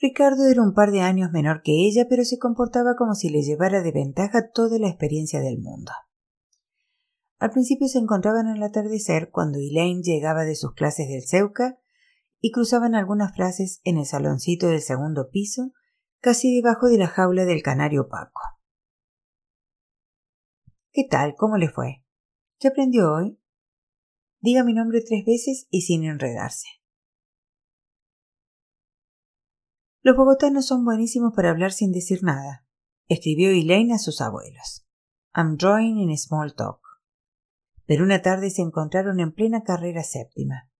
Ricardo era un par de años menor que ella, pero se comportaba como si le llevara de ventaja toda la experiencia del mundo. Al principio se encontraban al atardecer cuando Elaine llegaba de sus clases del Ceuca y cruzaban algunas frases en el saloncito del segundo piso, casi debajo de la jaula del canario Paco. ¿Qué tal? ¿Cómo le fue? ¿Qué aprendió hoy? Diga mi nombre tres veces y sin enredarse. Los bogotanos son buenísimos para hablar sin decir nada, escribió Elaine a sus abuelos. I'm drawing in small talk. Pero una tarde se encontraron en plena carrera séptima,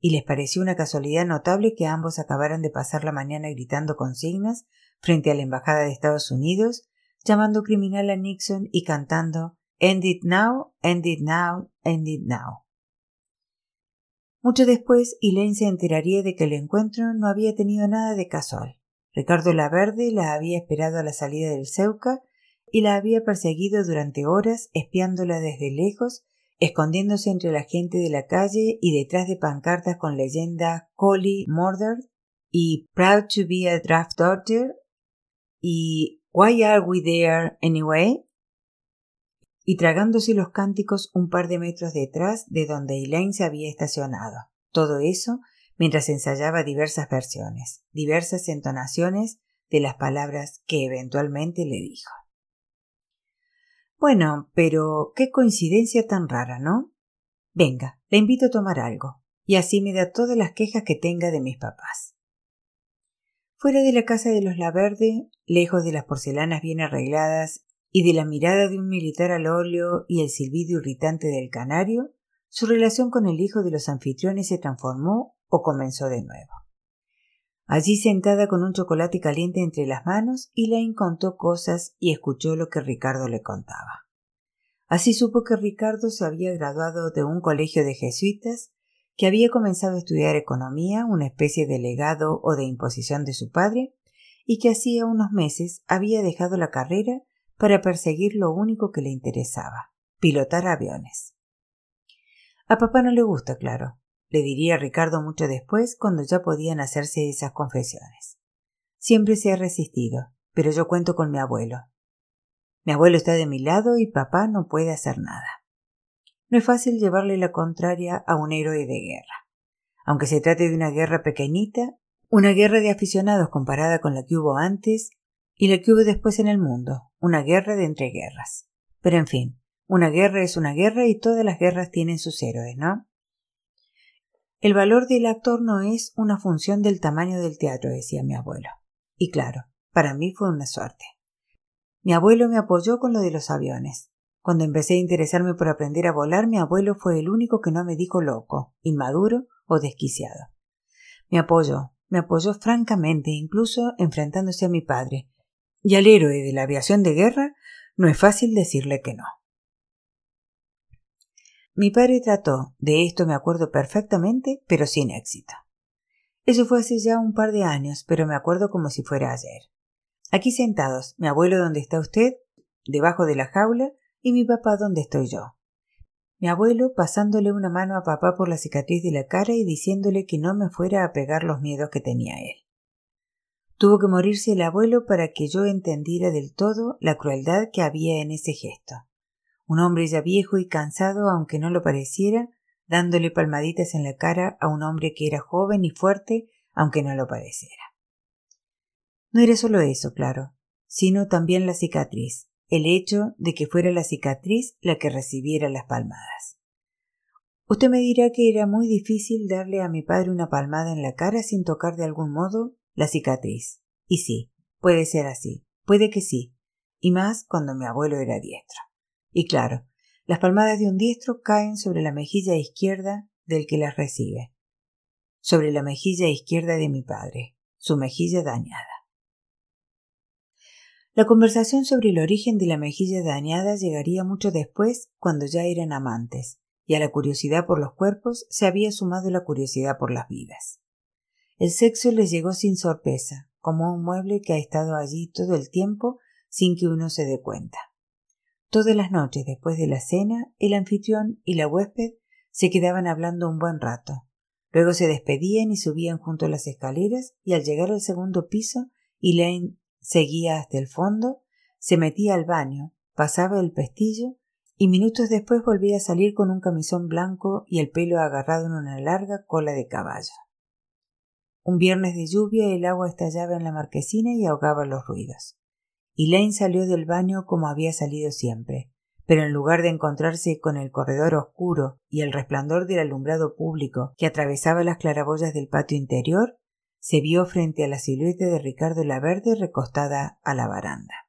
y les pareció una casualidad notable que ambos acabaran de pasar la mañana gritando consignas frente a la Embajada de Estados Unidos, llamando criminal a Nixon y cantando End it now, end it now, end it now. Mucho después, Elaine se enteraría de que el encuentro no había tenido nada de casual. Ricardo Laverde la había esperado a la salida del Ceuca y la había perseguido durante horas, espiándola desde lejos, escondiéndose entre la gente de la calle y detrás de pancartas con leyenda Collie Murdered y Proud to be a Draft Daughter y Why are we there anyway? Y tragándose los cánticos un par de metros detrás de donde Elaine se había estacionado. Todo eso mientras ensayaba diversas versiones, diversas entonaciones de las palabras que eventualmente le dijo. Bueno, pero qué coincidencia tan rara, ¿no? Venga, le invito a tomar algo, y así me da todas las quejas que tenga de mis papás. Fuera de la casa de los Laverde, lejos de las porcelanas bien arregladas y de la mirada de un militar al óleo y el silbido irritante del canario, su relación con el hijo de los anfitriones se transformó o comenzó de nuevo. Allí sentada con un chocolate caliente entre las manos, Elaine contó cosas y escuchó lo que Ricardo le contaba. Así supo que Ricardo se había graduado de un colegio de jesuitas, que había comenzado a estudiar economía, una especie de legado o de imposición de su padre, y que hacía unos meses había dejado la carrera para perseguir lo único que le interesaba, pilotar aviones. A papá no le gusta, claro, le diría Ricardo mucho después cuando ya podían hacerse esas confesiones. Siempre se ha resistido, pero yo cuento con mi abuelo. Mi abuelo está de mi lado y papá no puede hacer nada. No es fácil llevarle la contraria a un héroe de guerra. Aunque se trate de una guerra pequeñita, una guerra de aficionados comparada con la que hubo antes y la que hubo después en el mundo, una guerra de entreguerras. Pero en fin, una guerra es una guerra y todas las guerras tienen sus héroes, ¿no? El valor del actor no es una función del tamaño del teatro, decía mi abuelo. Y claro, para mí fue una suerte. Mi abuelo me apoyó con lo de los aviones. Cuando empecé a interesarme por aprender a volar, mi abuelo fue el único que no me dijo loco, inmaduro o desquiciado. Me apoyó, me apoyó francamente, incluso enfrentándose a mi padre, y al héroe de la aviación de guerra no es fácil decirle que no. Mi padre trató, de esto me acuerdo perfectamente, pero sin éxito. Eso fue hace ya un par de años, pero me acuerdo como si fuera ayer. Aquí sentados, mi abuelo donde está usted, debajo de la jaula, y mi papá donde estoy yo. Mi abuelo pasándole una mano a papá por la cicatriz de la cara y diciéndole que no me fuera a pegar los miedos que tenía él. Tuvo que morirse el abuelo para que yo entendiera del todo la crueldad que había en ese gesto. Un hombre ya viejo y cansado, aunque no lo pareciera, dándole palmaditas en la cara a un hombre que era joven y fuerte, aunque no lo pareciera. No era solo eso, claro, sino también la cicatriz, el hecho de que fuera la cicatriz la que recibiera las palmadas. Usted me dirá que era muy difícil darle a mi padre una palmada en la cara sin tocar de algún modo la cicatriz. Y sí, puede ser así, puede que sí, y más cuando mi abuelo era diestro. Y claro, las palmadas de un diestro caen sobre la mejilla izquierda del que las recibe, sobre la mejilla izquierda de mi padre, su mejilla dañada. La conversación sobre el origen de la mejilla dañada llegaría mucho después, cuando ya eran amantes, y a la curiosidad por los cuerpos se había sumado la curiosidad por las vidas. El sexo les llegó sin sorpresa, como un mueble que ha estado allí todo el tiempo sin que uno se dé cuenta. Todas las noches después de la cena, el anfitrión y la huésped se quedaban hablando un buen rato, Luego se despedían y subían junto a las escaleras y al llegar al segundo piso, Elaine seguía hasta el fondo, se metía al baño, pasaba el pestillo y minutos después volvía a salir con un camisón blanco y el pelo agarrado en una larga cola de caballo. Un viernes de lluvia el agua estallaba en la marquesina y ahogaba los ruidos. Elaine salió del baño como había salido siempre, pero en lugar de encontrarse con el corredor oscuro y el resplandor del alumbrado público que atravesaba las claraboyas del patio interior, se vio frente a la silueta de Ricardo Laverde recostada a la baranda.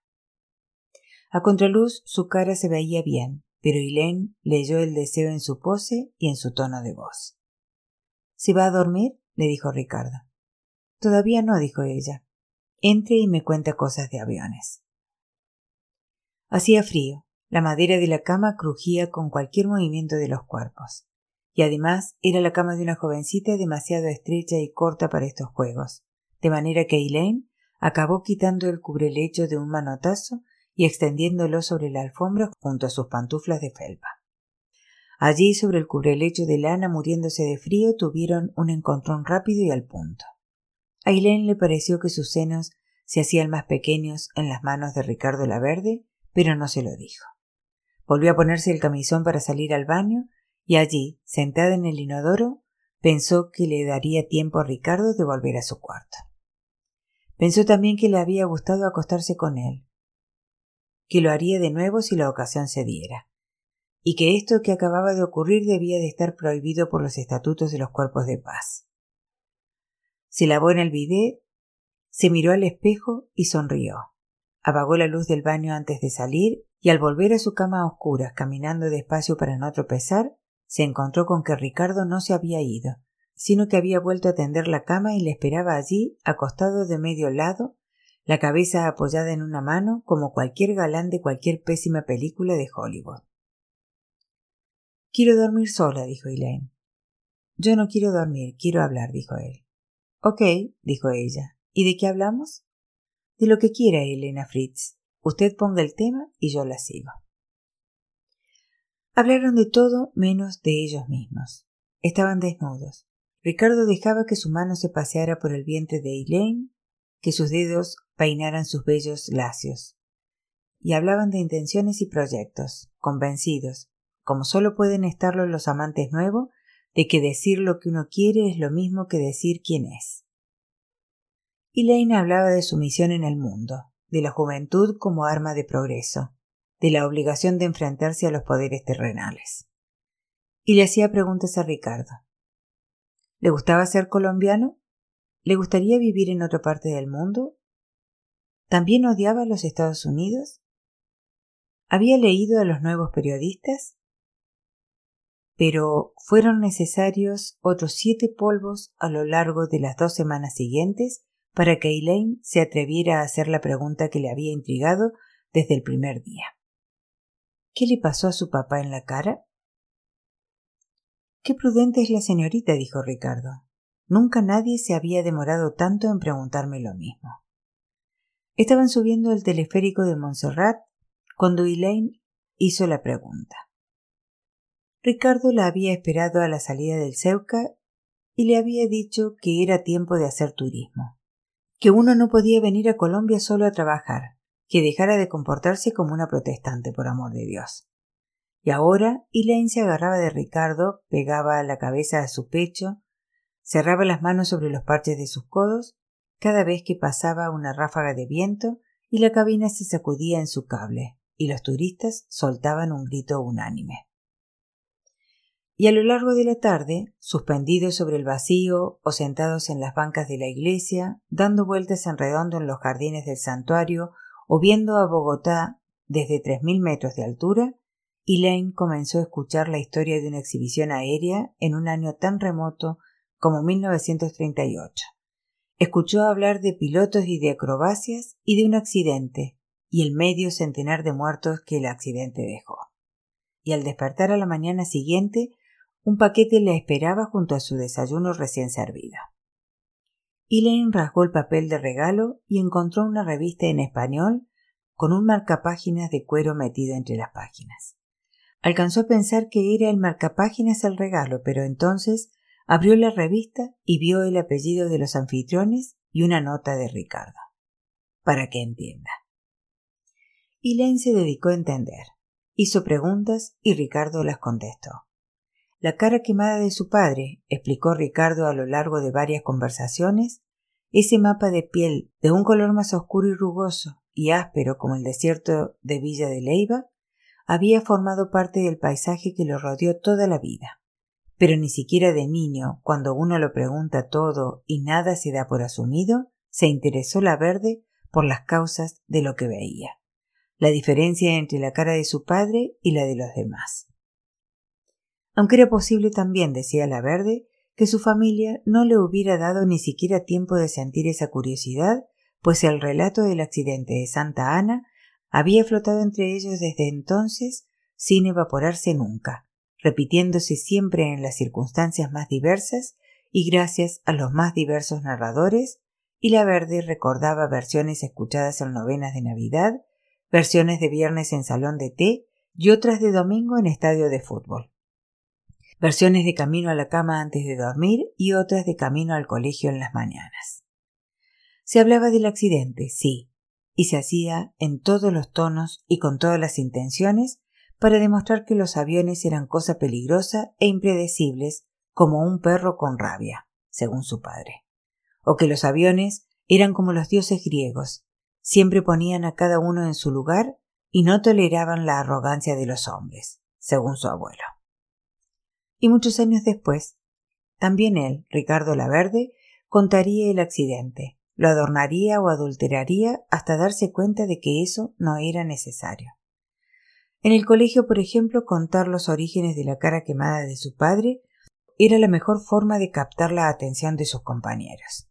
A contraluz su cara se veía bien, pero Elaine leyó el deseo en su pose y en su tono de voz. ¿Se va a dormir? le dijo Ricardo. Todavía no, dijo ella. Entre y me cuenta cosas de aviones. Hacía frío, la madera de la cama crujía con cualquier movimiento de los cuerpos. Y además era la cama de una jovencita demasiado estrecha y corta para estos juegos, de manera que Elaine acabó quitando el cubrelecho de un manotazo y extendiéndolo sobre la alfombra junto a sus pantuflas de felpa. Allí, sobre el cubrelecho de lana, muriéndose de frío, tuvieron un encontrón rápido y al punto. A le pareció que sus senos se hacían más pequeños en las manos de Ricardo Laverde, pero no se lo dijo. Volvió a ponerse el camisón para salir al baño y allí, sentada en el inodoro, pensó que le daría tiempo a Ricardo de volver a su cuarto. Pensó también que le había gustado acostarse con él, que lo haría de nuevo si la ocasión se diera, y que esto que acababa de ocurrir debía de estar prohibido por los estatutos de los cuerpos de paz. Se lavó en el bidet, se miró al espejo y sonrió. Apagó la luz del baño antes de salir y al volver a su cama a oscuras, caminando despacio para no tropezar, se encontró con que Ricardo no se había ido, sino que había vuelto a tender la cama y le esperaba allí, acostado de medio lado, la cabeza apoyada en una mano, como cualquier galán de cualquier pésima película de Hollywood. Quiero dormir sola, dijo Elaine. Yo no quiero dormir, quiero hablar, dijo él. Ok, dijo ella. ¿Y de qué hablamos? De lo que quiera, Elena Fritz. Usted ponga el tema y yo la sigo. Hablaron de todo menos de ellos mismos. Estaban desnudos. Ricardo dejaba que su mano se paseara por el vientre de Elaine, que sus dedos peinaran sus bellos lacios. Y hablaban de intenciones y proyectos, convencidos, como solo pueden estarlo los amantes nuevos, de que decir lo que uno quiere es lo mismo que decir quién es. Elaine hablaba de su misión en el mundo, de la juventud como arma de progreso, de la obligación de enfrentarse a los poderes terrenales. Y le hacía preguntas a Ricardo. ¿Le gustaba ser colombiano? ¿Le gustaría vivir en otra parte del mundo? ¿También odiaba a los Estados Unidos? ¿Había leído a los nuevos periodistas? Pero fueron necesarios otros siete polvos a lo largo de las dos semanas siguientes para que Elaine se atreviera a hacer la pregunta que le había intrigado desde el primer día. ¿Qué le pasó a su papá en la cara? Qué prudente es la señorita, dijo Ricardo. Nunca nadie se había demorado tanto en preguntarme lo mismo. Estaban subiendo el teleférico de Montserrat cuando Elaine hizo la pregunta. Ricardo la había esperado a la salida del Ceuca y le había dicho que era tiempo de hacer turismo que uno no podía venir a Colombia solo a trabajar, que dejara de comportarse como una protestante, por amor de Dios. Y ahora Elaine se agarraba de Ricardo, pegaba la cabeza a su pecho, cerraba las manos sobre los parches de sus codos, cada vez que pasaba una ráfaga de viento y la cabina se sacudía en su cable, y los turistas soltaban un grito unánime y a lo largo de la tarde, suspendidos sobre el vacío o sentados en las bancas de la iglesia, dando vueltas en redondo en los jardines del santuario o viendo a Bogotá desde tres mil metros de altura, Elaine comenzó a escuchar la historia de una exhibición aérea en un año tan remoto como 1938. Escuchó hablar de pilotos y de acrobacias y de un accidente y el medio centenar de muertos que el accidente dejó. Y al despertar a la mañana siguiente un paquete le esperaba junto a su desayuno recién servido. Elaine rasgó el papel de regalo y encontró una revista en español con un marcapáginas de cuero metido entre las páginas. Alcanzó a pensar que era el marcapáginas el regalo, pero entonces Abrió la revista y vio el apellido de los anfitriones y una nota de Ricardo. Para que entienda. Elaine se dedicó a entender. Hizo preguntas y Ricardo las contestó. La cara quemada de su padre, explicó Ricardo a lo largo de varias conversaciones, ese mapa de piel de un color más oscuro y rugoso y áspero como el desierto de Villa de Leiva, había formado parte del paisaje que lo rodeó toda la vida. Pero ni siquiera de niño, cuando uno lo pregunta todo y nada se da por asumido, se interesó la verde por las causas de lo que veía la diferencia entre la cara de su padre y la de los demás. Aunque era posible también, decía la verde, que su familia no le hubiera dado ni siquiera tiempo de sentir esa curiosidad, pues el relato del accidente de Santa Ana había flotado entre ellos desde entonces sin evaporarse nunca, repitiéndose siempre en las circunstancias más diversas y gracias a los más diversos narradores, y la verde recordaba versiones escuchadas en novenas de Navidad versiones de viernes en salón de té y otras de domingo en estadio de fútbol. Versiones de camino a la cama antes de dormir y otras de camino al colegio en las mañanas. Se hablaba del accidente, sí, y se hacía en todos los tonos y con todas las intenciones para demostrar que los aviones eran cosa peligrosa e impredecibles como un perro con rabia, según su padre, o que los aviones eran como los dioses griegos, siempre ponían a cada uno en su lugar y no toleraban la arrogancia de los hombres, según su abuelo. Y muchos años después, también él, Ricardo Laverde, contaría el accidente, lo adornaría o adulteraría hasta darse cuenta de que eso no era necesario. En el colegio, por ejemplo, contar los orígenes de la cara quemada de su padre era la mejor forma de captar la atención de sus compañeros.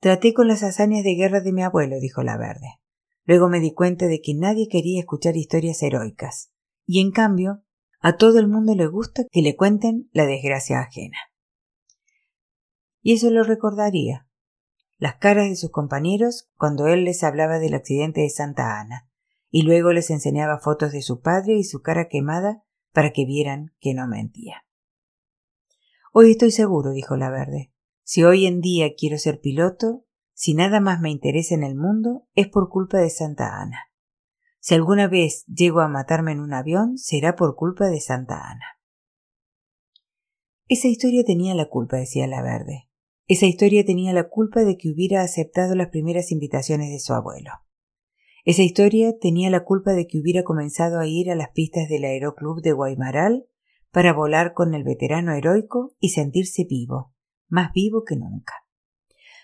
Traté con las hazañas de guerra de mi abuelo, dijo la verde. Luego me di cuenta de que nadie quería escuchar historias heroicas, y en cambio, a todo el mundo le gusta que le cuenten la desgracia ajena. Y eso lo recordaría. Las caras de sus compañeros cuando él les hablaba del accidente de Santa Ana, y luego les enseñaba fotos de su padre y su cara quemada para que vieran que no mentía. Hoy estoy seguro, dijo la verde, si hoy en día quiero ser piloto, si nada más me interesa en el mundo, es por culpa de Santa Ana. Si alguna vez llego a matarme en un avión, será por culpa de Santa Ana. Esa historia tenía la culpa, decía la verde. Esa historia tenía la culpa de que hubiera aceptado las primeras invitaciones de su abuelo. Esa historia tenía la culpa de que hubiera comenzado a ir a las pistas del Aeroclub de Guaymaral para volar con el veterano heroico y sentirse vivo, más vivo que nunca.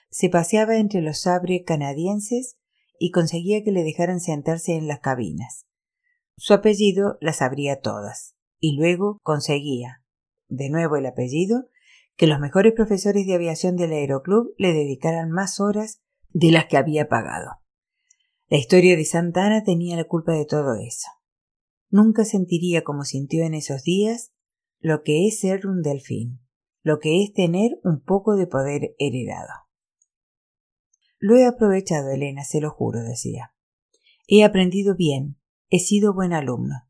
Se paseaba entre los sabre canadienses y conseguía que le dejaran sentarse en las cabinas. Su apellido las sabría todas, y luego conseguía, de nuevo el apellido, que los mejores profesores de aviación del Aeroclub le dedicaran más horas de las que había pagado. La historia de Santa Ana tenía la culpa de todo eso. Nunca sentiría como sintió en esos días lo que es ser un delfín lo que es tener un poco de poder heredado. Lo he aprovechado, Elena, se lo juro, decía. He aprendido bien, he sido buen alumno.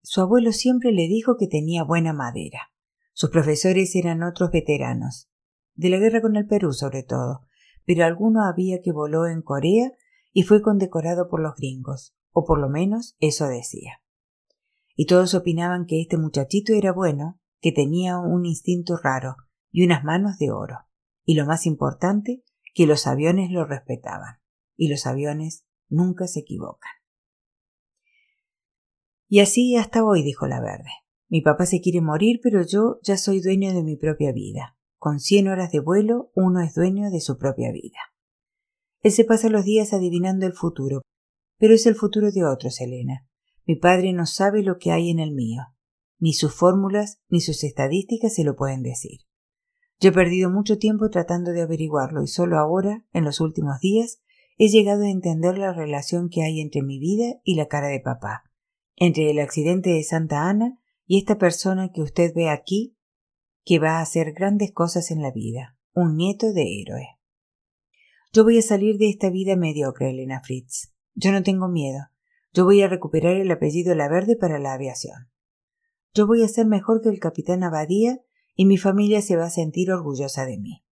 Su abuelo siempre le dijo que tenía buena madera. Sus profesores eran otros veteranos, de la guerra con el Perú sobre todo, pero alguno había que voló en Corea y fue condecorado por los gringos, o por lo menos eso decía. Y todos opinaban que este muchachito era bueno que tenía un instinto raro y unas manos de oro. Y lo más importante, que los aviones lo respetaban. Y los aviones nunca se equivocan. Y así hasta hoy, dijo la verde. Mi papá se quiere morir, pero yo ya soy dueño de mi propia vida. Con cien horas de vuelo, uno es dueño de su propia vida. Él se pasa los días adivinando el futuro, pero es el futuro de otros, Elena. Mi padre no sabe lo que hay en el mío. Ni sus fórmulas ni sus estadísticas se lo pueden decir. Yo he perdido mucho tiempo tratando de averiguarlo y solo ahora, en los últimos días, he llegado a entender la relación que hay entre mi vida y la cara de papá, entre el accidente de Santa Ana y esta persona que usted ve aquí, que va a hacer grandes cosas en la vida, un nieto de héroe. Yo voy a salir de esta vida mediocre, Elena Fritz. Yo no tengo miedo. Yo voy a recuperar el apellido La Verde para la aviación. Yo voy a ser mejor que el capitán Abadía y mi familia se va a sentir orgullosa de mí.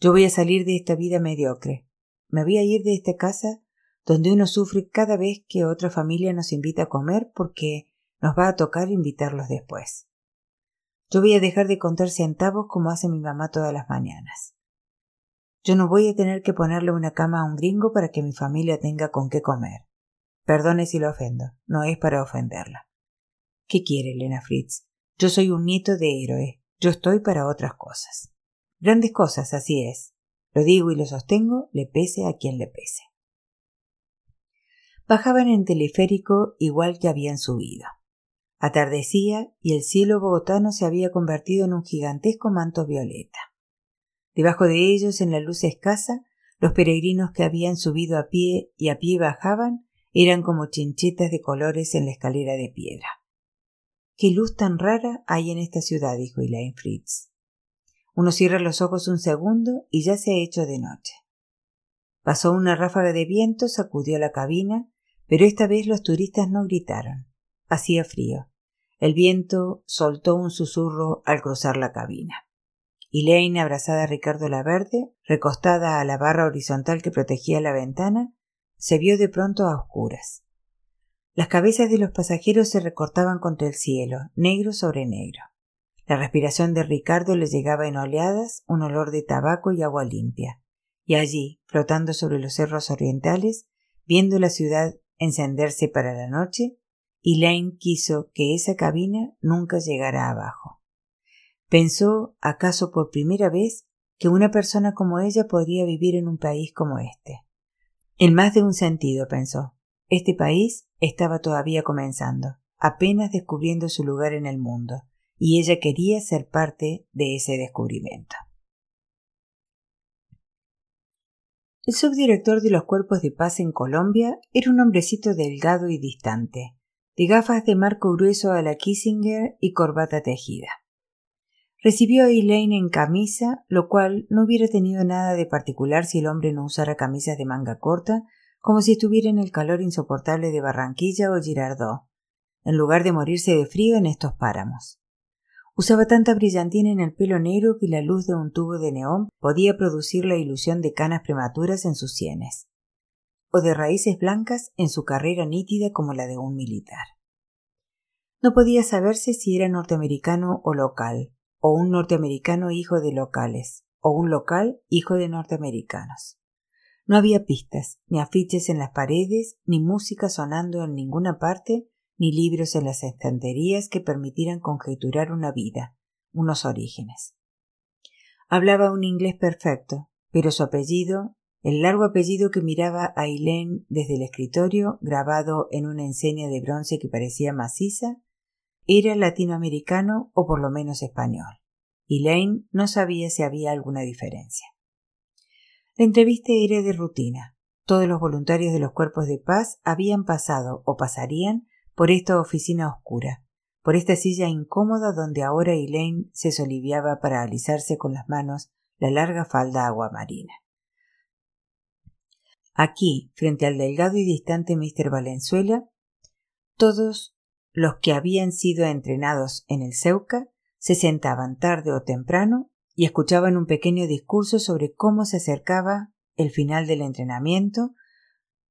Yo voy a salir de esta vida mediocre. Me voy a ir de esta casa donde uno sufre cada vez que otra familia nos invita a comer porque nos va a tocar invitarlos después. Yo voy a dejar de contar centavos como hace mi mamá todas las mañanas. Yo no voy a tener que ponerle una cama a un gringo para que mi familia tenga con qué comer. Perdone si lo ofendo, no es para ofenderla. ¿Qué quiere, Elena Fritz? Yo soy un nieto de héroe, yo estoy para otras cosas. Grandes cosas, así es. Lo digo y lo sostengo, le pese a quien le pese. Bajaban en teleférico igual que habían subido. Atardecía y el cielo bogotano se había convertido en un gigantesco manto violeta. Debajo de ellos, en la luz escasa, los peregrinos que habían subido a pie y a pie bajaban eran como chinchetas de colores en la escalera de piedra. Qué luz tan rara hay en esta ciudad, dijo Elaine Fritz. Uno cierra los ojos un segundo y ya se ha hecho de noche. Pasó una ráfaga de viento, sacudió la cabina, pero esta vez los turistas no gritaron. Hacía frío. El viento soltó un susurro al cruzar la cabina. Elaine, abrazada a Ricardo Laverde, recostada a la barra horizontal que protegía la ventana, se vio de pronto a oscuras. Las cabezas de los pasajeros se recortaban contra el cielo, negro sobre negro. La respiración de Ricardo le llegaba en oleadas un olor de tabaco y agua limpia. Y allí, flotando sobre los cerros orientales, viendo la ciudad encenderse para la noche, Elaine quiso que esa cabina nunca llegara abajo. Pensó, acaso por primera vez, que una persona como ella podría vivir en un país como este. En más de un sentido, pensó. Este país estaba todavía comenzando, apenas descubriendo su lugar en el mundo, y ella quería ser parte de ese descubrimiento. El subdirector de los cuerpos de paz en Colombia era un hombrecito delgado y distante, de gafas de marco grueso a la Kissinger y corbata tejida. Recibió a Elaine en camisa, lo cual no hubiera tenido nada de particular si el hombre no usara camisas de manga corta, como si estuviera en el calor insoportable de Barranquilla o Girardot, en lugar de morirse de frío en estos páramos. Usaba tanta brillantina en el pelo negro que la luz de un tubo de neón podía producir la ilusión de canas prematuras en sus sienes, o de raíces blancas en su carrera nítida como la de un militar. No podía saberse si era norteamericano o local, o un norteamericano hijo de locales, o un local hijo de norteamericanos. No había pistas, ni afiches en las paredes, ni música sonando en ninguna parte, ni libros en las estanterías que permitieran conjeturar una vida, unos orígenes. Hablaba un inglés perfecto, pero su apellido, el largo apellido que miraba a Eileen desde el escritorio, grabado en una enseña de bronce que parecía maciza, era latinoamericano o por lo menos español, y Lane no sabía si había alguna diferencia. La entrevista era de rutina. Todos los voluntarios de los cuerpos de paz habían pasado o pasarían por esta oficina oscura, por esta silla incómoda donde ahora Elaine se soliviaba para alisarse con las manos la larga falda aguamarina. Aquí, frente al delgado y distante Mr. Valenzuela, todos los que habían sido entrenados en el Ceuca se sentaban tarde o temprano y escuchaban un pequeño discurso sobre cómo se acercaba el final del entrenamiento,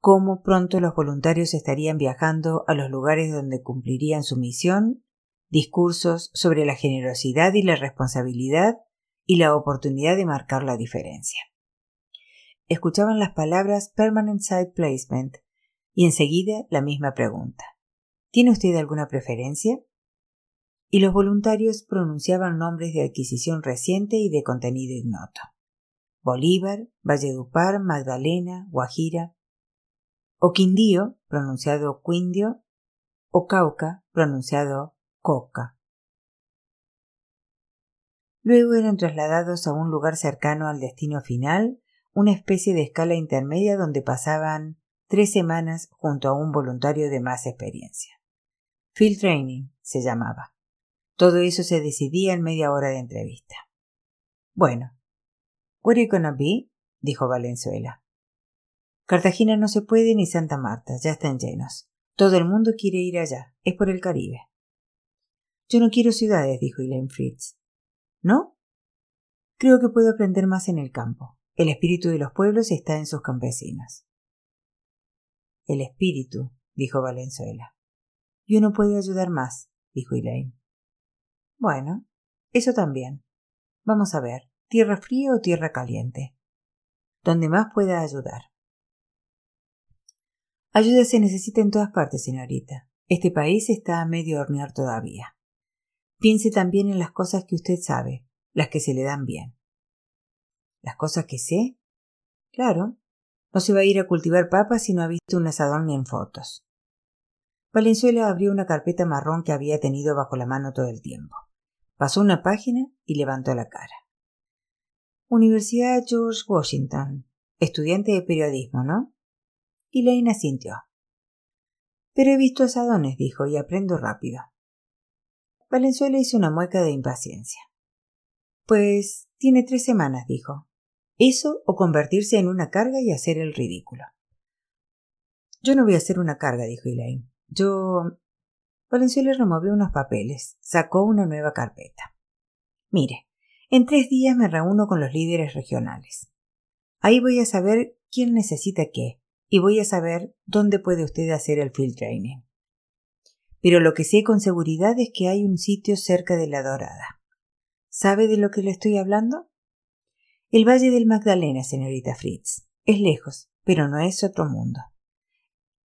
cómo pronto los voluntarios estarían viajando a los lugares donde cumplirían su misión, discursos sobre la generosidad y la responsabilidad y la oportunidad de marcar la diferencia. Escuchaban las palabras Permanent Site Placement y enseguida la misma pregunta. ¿Tiene usted alguna preferencia? Y los voluntarios pronunciaban nombres de adquisición reciente y de contenido ignoto. Bolívar, Valledupar, Magdalena, Guajira. O Quindío, pronunciado Quindio, o Cauca, pronunciado Coca. Luego eran trasladados a un lugar cercano al destino final, una especie de escala intermedia donde pasaban tres semanas junto a un voluntario de más experiencia. Field Training se llamaba. Todo eso se decidía en media hora de entrevista. Bueno, where you gonna be? dijo Valenzuela. Cartagena no se puede ni Santa Marta, ya están llenos. Todo el mundo quiere ir allá, es por el Caribe. Yo no quiero ciudades, dijo Elaine Fritz. ¿no? Creo que puedo aprender más en el campo. El espíritu de los pueblos está en sus campesinos. El espíritu, dijo Valenzuela. Y uno puede ayudar más, dijo Elaine. Bueno, eso también. Vamos a ver, tierra fría o tierra caliente. Donde más pueda ayudar. Ayuda se necesita en todas partes, señorita. Este país está a medio hornear todavía. Piense también en las cosas que usted sabe, las que se le dan bien. ¿Las cosas que sé? Claro. No se va a ir a cultivar papas si no ha visto un asadón ni en fotos. Valenzuela abrió una carpeta marrón que había tenido bajo la mano todo el tiempo. Pasó una página y levantó la cara. Universidad George Washington. Estudiante de periodismo, ¿no? Y Lane asintió. Pero he visto asadones, dijo, y aprendo rápido. Valenzuela hizo una mueca de impaciencia. Pues tiene tres semanas, dijo. Eso o convertirse en una carga y hacer el ridículo. Yo no voy a hacer una carga, dijo Elaine. Yo. Valenzuela removió unos papeles, sacó una nueva carpeta. Mire, en tres días me reúno con los líderes regionales. Ahí voy a saber quién necesita qué y voy a saber dónde puede usted hacer el field training. Pero lo que sé con seguridad es que hay un sitio cerca de la Dorada. ¿Sabe de lo que le estoy hablando? El Valle del Magdalena, señorita Fritz. Es lejos, pero no es otro mundo.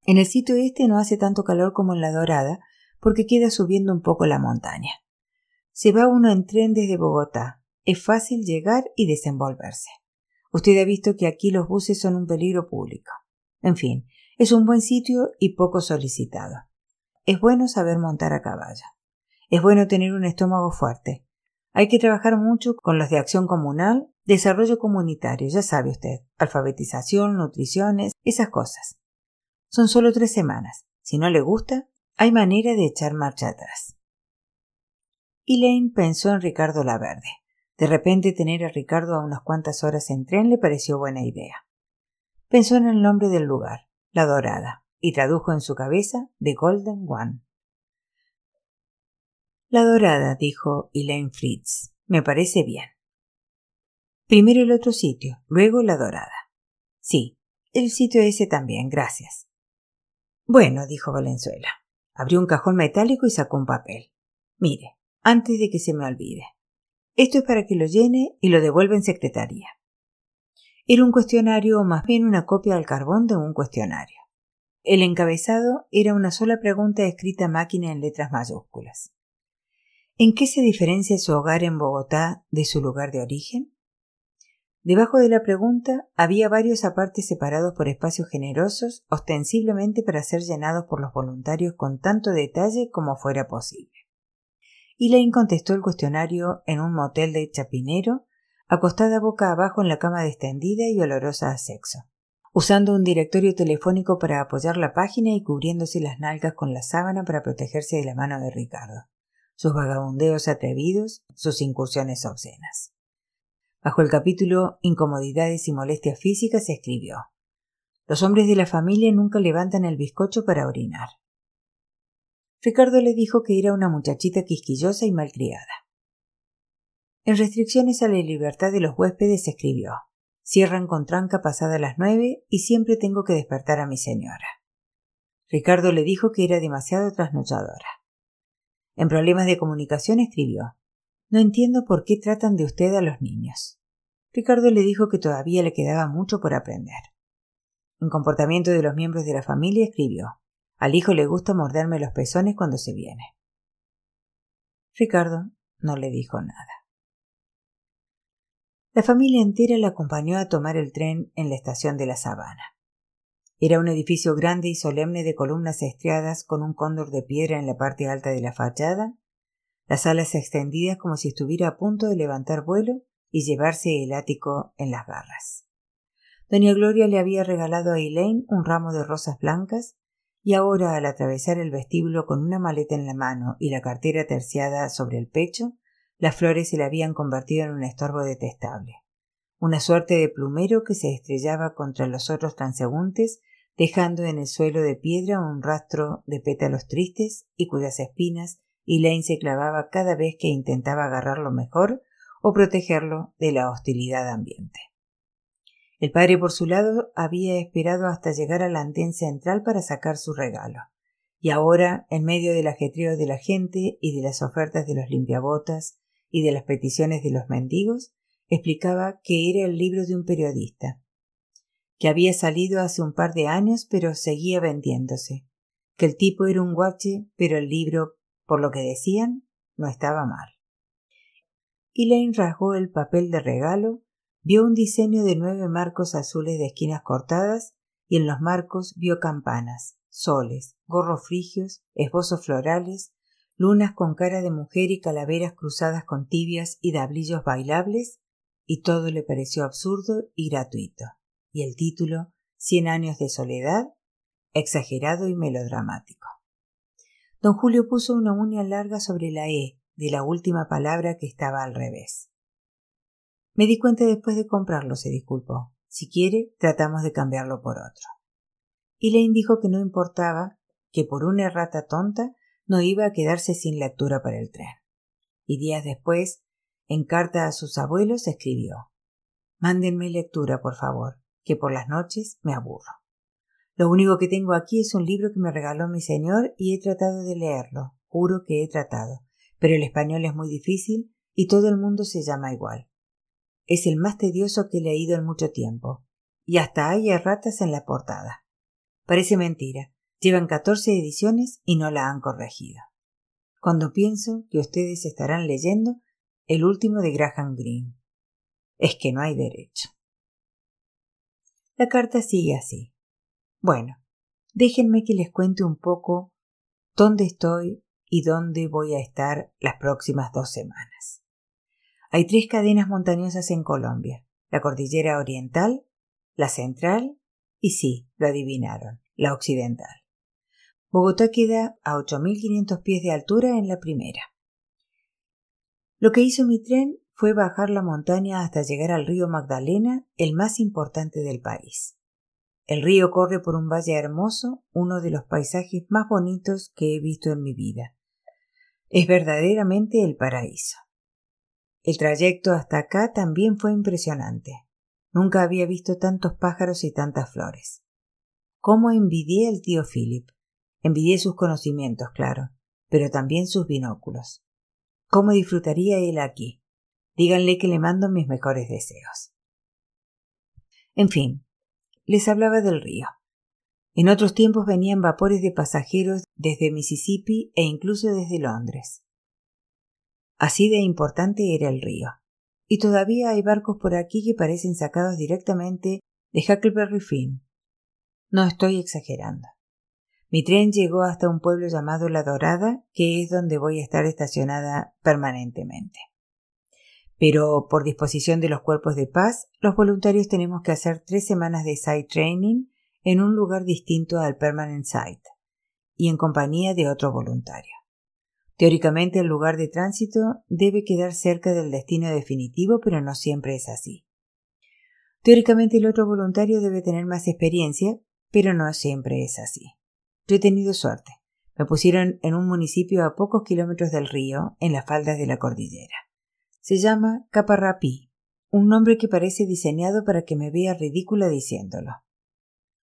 En el sitio este no hace tanto calor como en la Dorada, porque queda subiendo un poco la montaña. Se va uno en tren desde Bogotá. Es fácil llegar y desenvolverse. Usted ha visto que aquí los buses son un peligro público. En fin, es un buen sitio y poco solicitado. Es bueno saber montar a caballo. Es bueno tener un estómago fuerte. Hay que trabajar mucho con los de acción comunal, desarrollo comunitario, ya sabe usted, alfabetización, nutriciones, esas cosas. Son solo tres semanas. Si no le gusta, hay manera de echar marcha atrás. Elaine pensó en Ricardo Laverde. De repente tener a Ricardo a unas cuantas horas en tren le pareció buena idea. Pensó en el nombre del lugar, La Dorada y tradujo en su cabeza The Golden One. La dorada, dijo Elaine Fritz. Me parece bien. Primero el otro sitio, luego la dorada. Sí, el sitio ese también, gracias. Bueno, dijo Valenzuela. Abrió un cajón metálico y sacó un papel. Mire, antes de que se me olvide. Esto es para que lo llene y lo devuelva en secretaría. Era un cuestionario o más bien una copia al carbón de un cuestionario. El encabezado era una sola pregunta escrita máquina en letras mayúsculas. ¿En qué se diferencia su hogar en Bogotá de su lugar de origen? Debajo de la pregunta había varios apartes separados por espacios generosos, ostensiblemente para ser llenados por los voluntarios con tanto detalle como fuera posible. Elaine contestó el cuestionario en un motel de Chapinero, acostada boca abajo en la cama extendida y olorosa a sexo usando un directorio telefónico para apoyar la página y cubriéndose las nalgas con la sábana para protegerse de la mano de Ricardo, sus vagabundeos atrevidos, sus incursiones obscenas. Bajo el capítulo Incomodidades y molestias físicas se escribió Los hombres de la familia nunca levantan el bizcocho para orinar. Ricardo le dijo que era una muchachita quisquillosa y malcriada. En restricciones a la libertad de los huéspedes se escribió Cierran con tranca pasada las nueve y siempre tengo que despertar a mi señora. Ricardo le dijo que era demasiado trasnochadora. En problemas de comunicación escribió No entiendo por qué tratan de usted a los niños. Ricardo le dijo que todavía le quedaba mucho por aprender. En comportamiento de los miembros de la familia escribió Al hijo le gusta morderme los pezones cuando se viene. Ricardo no le dijo nada. La familia entera la acompañó a tomar el tren en la estación de la Sabana. Era un edificio grande y solemne de columnas estriadas con un cóndor de piedra en la parte alta de la fachada, las alas extendidas como si estuviera a punto de levantar vuelo y llevarse el ático en las garras. Doña Gloria le había regalado a Elaine un ramo de rosas blancas y ahora al atravesar el vestíbulo con una maleta en la mano y la cartera terciada sobre el pecho, las flores se le habían convertido en un estorbo detestable, una suerte de plumero que se estrellaba contra los otros transeúntes, dejando en el suelo de piedra un rastro de pétalos tristes y cuyas espinas Elaine se clavaba cada vez que intentaba agarrarlo mejor o protegerlo de la hostilidad ambiente. El padre, por su lado, había esperado hasta llegar al andén central para sacar su regalo. Y ahora, en medio del ajetreo de la gente y de las ofertas de los limpiabotas y de las peticiones de los mendigos, explicaba que era el libro de un periodista, que había salido hace un par de años pero seguía vendiéndose, que el tipo era un guache pero el libro, por lo que decían, no estaba mal. Elaine rasgó el papel de regalo Vio un diseño de nueve marcos azules de esquinas cortadas y en los marcos vio campanas, soles, gorros frigios, esbozos florales, lunas con cara de mujer y calaveras cruzadas con tibias y dablillos bailables, y todo le pareció absurdo y gratuito. Y el título, Cien años de soledad, exagerado y melodramático. Don Julio puso una uña larga sobre la E de la última palabra que estaba al revés. Me di cuenta después de comprarlo, se disculpó. Si quiere, tratamos de cambiarlo por otro. Elaine dijo que no importaba, que por una errata tonta no iba a quedarse sin lectura para el tren. Y días después, en carta a sus abuelos, escribió Mándenme lectura, por favor, que por las noches me aburro. Lo único que tengo aquí es un libro que me regaló mi señor y he tratado de leerlo, juro que he tratado, pero el español es muy difícil y todo el mundo se llama igual. Es el más tedioso que he leído en mucho tiempo. Y hasta hay erratas en la portada. Parece mentira. Llevan catorce ediciones y no la han corregido. Cuando pienso que ustedes estarán leyendo el último de Graham Greene. Es que no hay derecho. La carta sigue así. Bueno, déjenme que les cuente un poco dónde estoy y dónde voy a estar las próximas dos semanas. Hay tres cadenas montañosas en Colombia, la cordillera oriental, la central y sí, lo adivinaron, la occidental. Bogotá queda a 8.500 pies de altura en la primera. Lo que hizo mi tren fue bajar la montaña hasta llegar al río Magdalena, el más importante del país. El río corre por un valle hermoso, uno de los paisajes más bonitos que he visto en mi vida. Es verdaderamente el paraíso. El trayecto hasta acá también fue impresionante. Nunca había visto tantos pájaros y tantas flores. ¿Cómo envidié al tío Philip? Envidié sus conocimientos, claro, pero también sus binóculos. ¿Cómo disfrutaría él aquí? Díganle que le mando mis mejores deseos. En fin, les hablaba del río. En otros tiempos venían vapores de pasajeros desde Mississippi e incluso desde Londres. Así de importante era el río. Y todavía hay barcos por aquí que parecen sacados directamente de Huckleberry Finn. No estoy exagerando. Mi tren llegó hasta un pueblo llamado La Dorada, que es donde voy a estar estacionada permanentemente. Pero por disposición de los cuerpos de paz, los voluntarios tenemos que hacer tres semanas de site training en un lugar distinto al permanent site y en compañía de otro voluntario. Teóricamente el lugar de tránsito debe quedar cerca del destino definitivo, pero no siempre es así. Teóricamente el otro voluntario debe tener más experiencia, pero no siempre es así. Yo he tenido suerte. Me pusieron en un municipio a pocos kilómetros del río, en las faldas de la cordillera. Se llama Caparrapí, un nombre que parece diseñado para que me vea ridícula diciéndolo.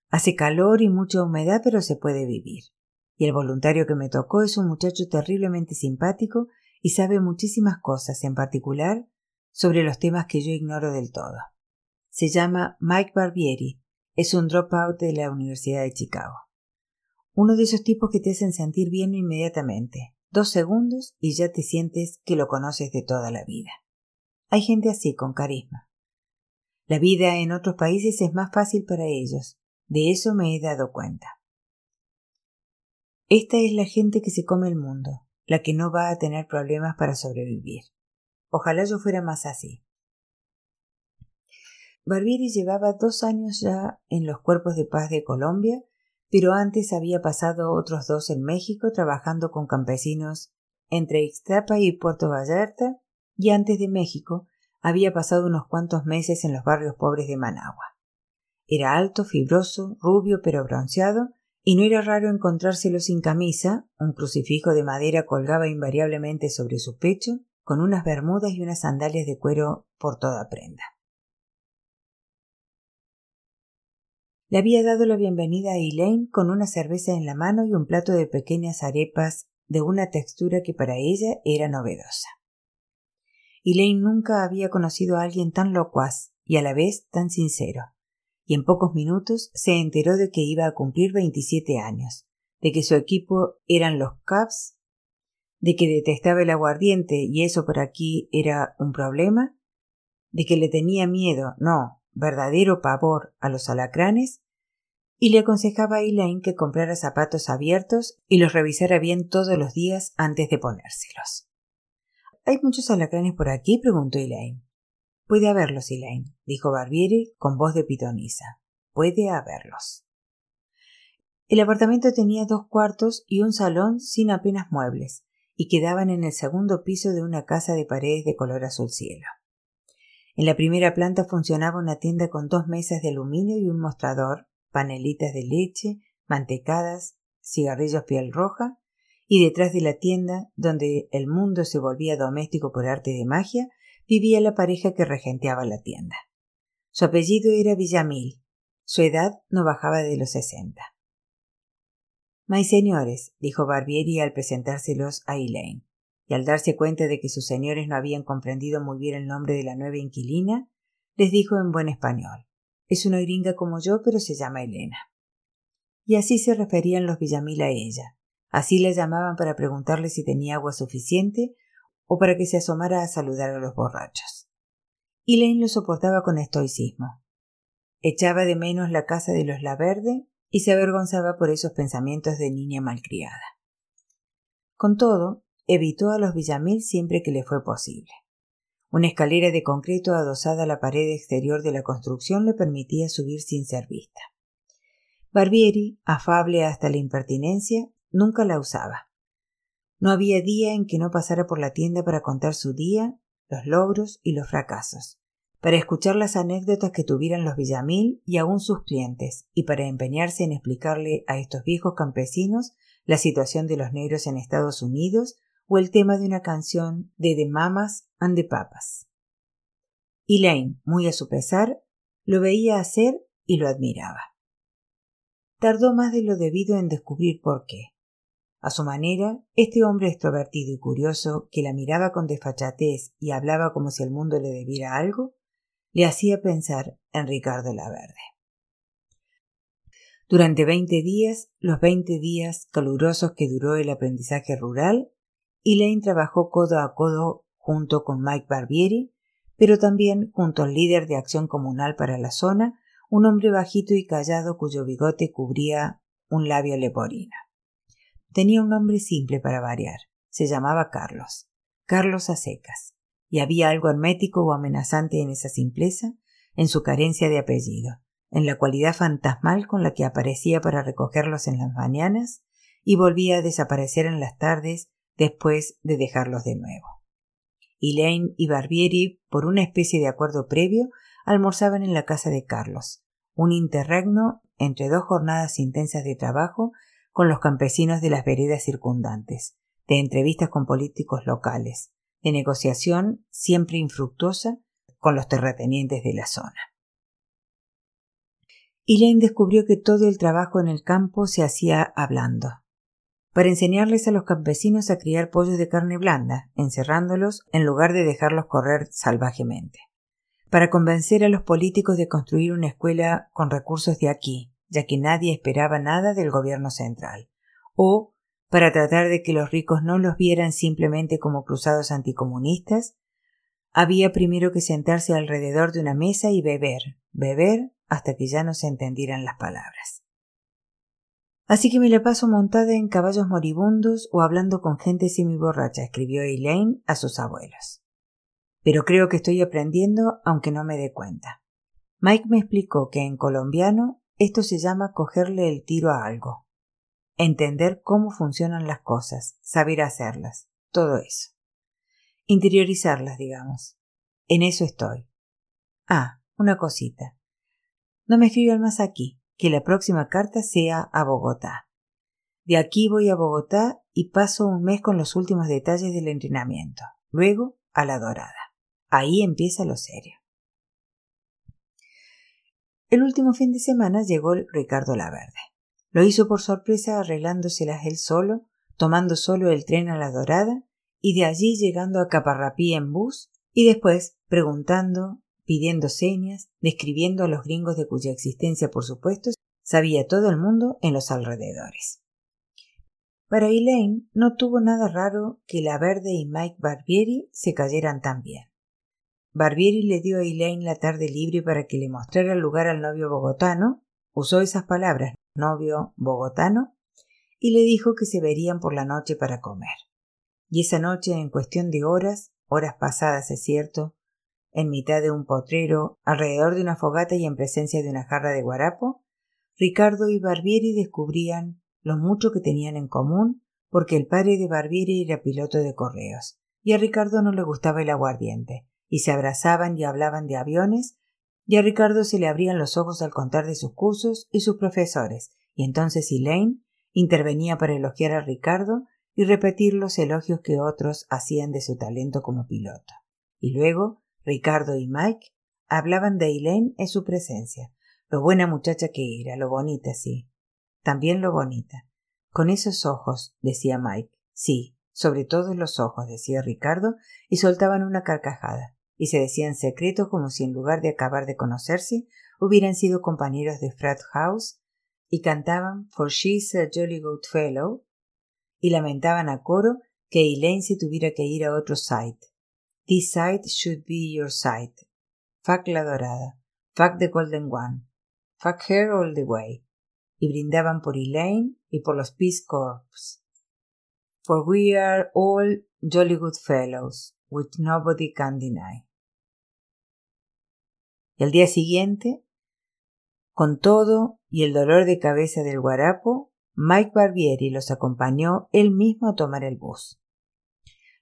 Hace calor y mucha humedad, pero se puede vivir y el voluntario que me tocó es un muchacho terriblemente simpático y sabe muchísimas cosas, en particular sobre los temas que yo ignoro del todo. Se llama Mike Barbieri, es un dropout de la Universidad de Chicago. Uno de esos tipos que te hacen sentir bien inmediatamente, dos segundos y ya te sientes que lo conoces de toda la vida. Hay gente así, con carisma. La vida en otros países es más fácil para ellos, de eso me he dado cuenta. Esta es la gente que se come el mundo, la que no va a tener problemas para sobrevivir. Ojalá yo fuera más así. Barbieri llevaba dos años ya en los cuerpos de paz de Colombia, pero antes había pasado otros dos en México trabajando con campesinos entre Ixtapa y Puerto Vallarta, y antes de México había pasado unos cuantos meses en los barrios pobres de Managua. Era alto, fibroso, rubio pero bronceado, y no era raro encontrárselo sin camisa, un crucifijo de madera colgaba invariablemente sobre su pecho, con unas bermudas y unas sandalias de cuero por toda prenda. Le había dado la bienvenida a Elaine con una cerveza en la mano y un plato de pequeñas arepas de una textura que para ella era novedosa. Elaine nunca había conocido a alguien tan locuaz y a la vez tan sincero, y en pocos minutos se enteró de que iba a cumplir veintisiete años, de que su equipo eran los Cubs, de que detestaba el aguardiente y eso por aquí era un problema, de que le tenía miedo, no, verdadero pavor a los alacranes, y le aconsejaba a Elaine que comprara zapatos abiertos y los revisara bien todos los días antes de ponérselos. ¿Hay muchos alacranes por aquí? preguntó Elaine. Puede haberlos, Elaine, dijo Barbieri con voz de pitonisa. Puede haberlos. El apartamento tenía dos cuartos y un salón sin apenas muebles, y quedaban en el segundo piso de una casa de paredes de color azul cielo. En la primera planta funcionaba una tienda con dos mesas de aluminio y un mostrador, panelitas de leche, mantecadas, cigarrillos piel roja, y detrás de la tienda, donde el mundo se volvía doméstico por arte de magia, vivía la pareja que regenteaba la tienda. Su apellido era Villamil. Su edad no bajaba de los sesenta. May señores, dijo Barbieri al presentárselos a Elaine, y al darse cuenta de que sus señores no habían comprendido muy bien el nombre de la nueva inquilina, les dijo en buen español es una gringa como yo, pero se llama Elena. Y así se referían los Villamil a ella. Así la llamaban para preguntarle si tenía agua suficiente o para que se asomara a saludar a los borrachos. Elaine lo soportaba con estoicismo. Echaba de menos la casa de los Laverde y se avergonzaba por esos pensamientos de niña malcriada. Con todo, evitó a los Villamil siempre que le fue posible. Una escalera de concreto adosada a la pared exterior de la construcción le permitía subir sin ser vista. Barbieri, afable hasta la impertinencia, nunca la usaba. No había día en que no pasara por la tienda para contar su día, los logros y los fracasos, para escuchar las anécdotas que tuvieran los Villamil y aún sus clientes, y para empeñarse en explicarle a estos viejos campesinos la situación de los negros en Estados Unidos o el tema de una canción de The Mamas and the Papas. Elaine, muy a su pesar, lo veía hacer y lo admiraba. Tardó más de lo debido en descubrir por qué. A su manera, este hombre extrovertido y curioso, que la miraba con desfachatez y hablaba como si el mundo le debiera algo, le hacía pensar en Ricardo Laverde. Durante veinte días, los veinte días calurosos que duró el aprendizaje rural, Elaine trabajó codo a codo junto con Mike Barbieri, pero también junto al líder de acción comunal para la zona, un hombre bajito y callado cuyo bigote cubría un labio leporino. Tenía un nombre simple para variar. Se llamaba Carlos. Carlos a secas. Y había algo hermético o amenazante en esa simpleza, en su carencia de apellido, en la cualidad fantasmal con la que aparecía para recogerlos en las mañanas y volvía a desaparecer en las tardes después de dejarlos de nuevo. Elaine y Barbieri, por una especie de acuerdo previo, almorzaban en la casa de Carlos, un interregno entre dos jornadas intensas de trabajo con los campesinos de las veredas circundantes, de entrevistas con políticos locales, de negociación siempre infructuosa con los terratenientes de la zona. Elaine descubrió que todo el trabajo en el campo se hacía hablando, para enseñarles a los campesinos a criar pollos de carne blanda, encerrándolos en lugar de dejarlos correr salvajemente. Para convencer a los políticos de construir una escuela con recursos de aquí, ya que nadie esperaba nada del gobierno central. O para tratar de que los ricos no los vieran simplemente como cruzados anticomunistas, había primero que sentarse alrededor de una mesa y beber, beber hasta que ya no se entendieran las palabras. Así que me la paso montada en caballos moribundos o hablando con gente semiborracha, escribió Elaine a sus abuelos. Pero creo que estoy aprendiendo aunque no me dé cuenta. Mike me explicó que en colombiano esto se llama cogerle el tiro a algo. Entender cómo funcionan las cosas, saber hacerlas, todo eso. Interiorizarlas, digamos. En eso estoy. Ah, una cosita. No me escriban más aquí que la próxima carta sea a Bogotá. De aquí voy a Bogotá y paso un mes con los últimos detalles del entrenamiento. luego a la dorada. Ahí empieza lo serio. El último fin de semana llegó Ricardo Laverde. Lo hizo por sorpresa arreglándoselas él solo, tomando solo el tren a la Dorada y de allí llegando a Caparrapí en bus y después preguntando, pidiendo señas, describiendo a los gringos de cuya existencia, por supuesto, sabía todo el mundo en los alrededores. Para Elaine no tuvo nada raro que la Verde y Mike Barbieri se cayeran tan bien. Barbieri le dio a Elaine la tarde libre para que le mostrara el lugar al novio bogotano, usó esas palabras, novio bogotano, y le dijo que se verían por la noche para comer. Y esa noche, en cuestión de horas, horas pasadas es cierto, en mitad de un potrero, alrededor de una fogata y en presencia de una jarra de guarapo, Ricardo y Barbieri descubrían lo mucho que tenían en común, porque el padre de Barbieri era piloto de correos, y a Ricardo no le gustaba el aguardiente, y se abrazaban y hablaban de aviones, y a Ricardo se le abrían los ojos al contar de sus cursos y sus profesores, y entonces Elaine intervenía para elogiar a Ricardo y repetir los elogios que otros hacían de su talento como piloto. Y luego Ricardo y Mike hablaban de Elaine en su presencia, lo buena muchacha que era, lo bonita, sí. También lo bonita. Con esos ojos, decía Mike. Sí, sobre todo los ojos, decía Ricardo, y soltaban una carcajada y se decían secreto como si en lugar de acabar de conocerse hubieran sido compañeros de Frat House y cantaban For She's a Jolly Good Fellow y lamentaban a coro que Elaine se tuviera que ir a otro site. This site should be your site. Fuck la dorada. Fuck the golden one. Fuck her all the way. Y brindaban por Elaine y por los Peace Corps. For we are all jolly good fellows which nobody can deny. Y al día siguiente, con todo y el dolor de cabeza del guarapo, Mike Barbieri los acompañó él mismo a tomar el bus.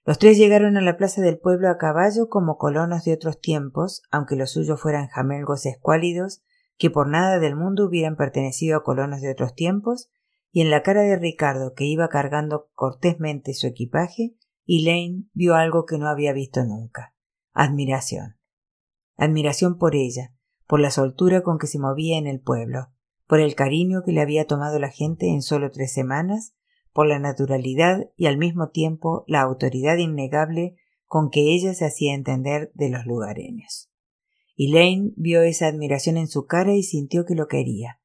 Los tres llegaron a la plaza del pueblo a caballo como colonos de otros tiempos, aunque los suyos fueran jamelgos escuálidos, que por nada del mundo hubieran pertenecido a colonos de otros tiempos, y en la cara de Ricardo, que iba cargando cortésmente su equipaje, Elaine vio algo que no había visto nunca admiración. Admiración por ella, por la soltura con que se movía en el pueblo, por el cariño que le había tomado la gente en solo tres semanas, por la naturalidad y al mismo tiempo la autoridad innegable con que ella se hacía entender de los lugareños. Elaine vio esa admiración en su cara y sintió que lo quería,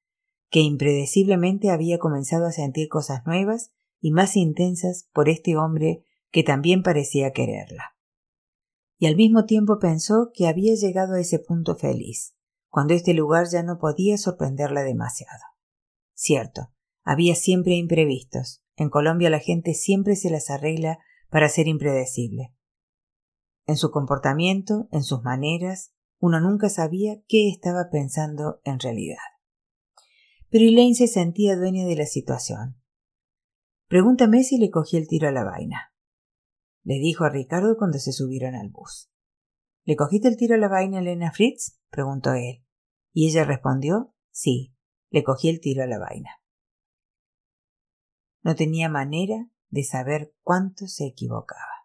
que impredeciblemente había comenzado a sentir cosas nuevas y más intensas por este hombre que también parecía quererla. Y al mismo tiempo pensó que había llegado a ese punto feliz, cuando este lugar ya no podía sorprenderla demasiado. Cierto, había siempre imprevistos. En Colombia la gente siempre se las arregla para ser impredecible. En su comportamiento, en sus maneras, uno nunca sabía qué estaba pensando en realidad. Pero Elaine se sentía dueña de la situación. Pregúntame si le cogí el tiro a la vaina le dijo a Ricardo cuando se subieron al bus. ¿Le cogiste el tiro a la vaina, Elena Fritz? preguntó él. Y ella respondió Sí, le cogí el tiro a la vaina. No tenía manera de saber cuánto se equivocaba.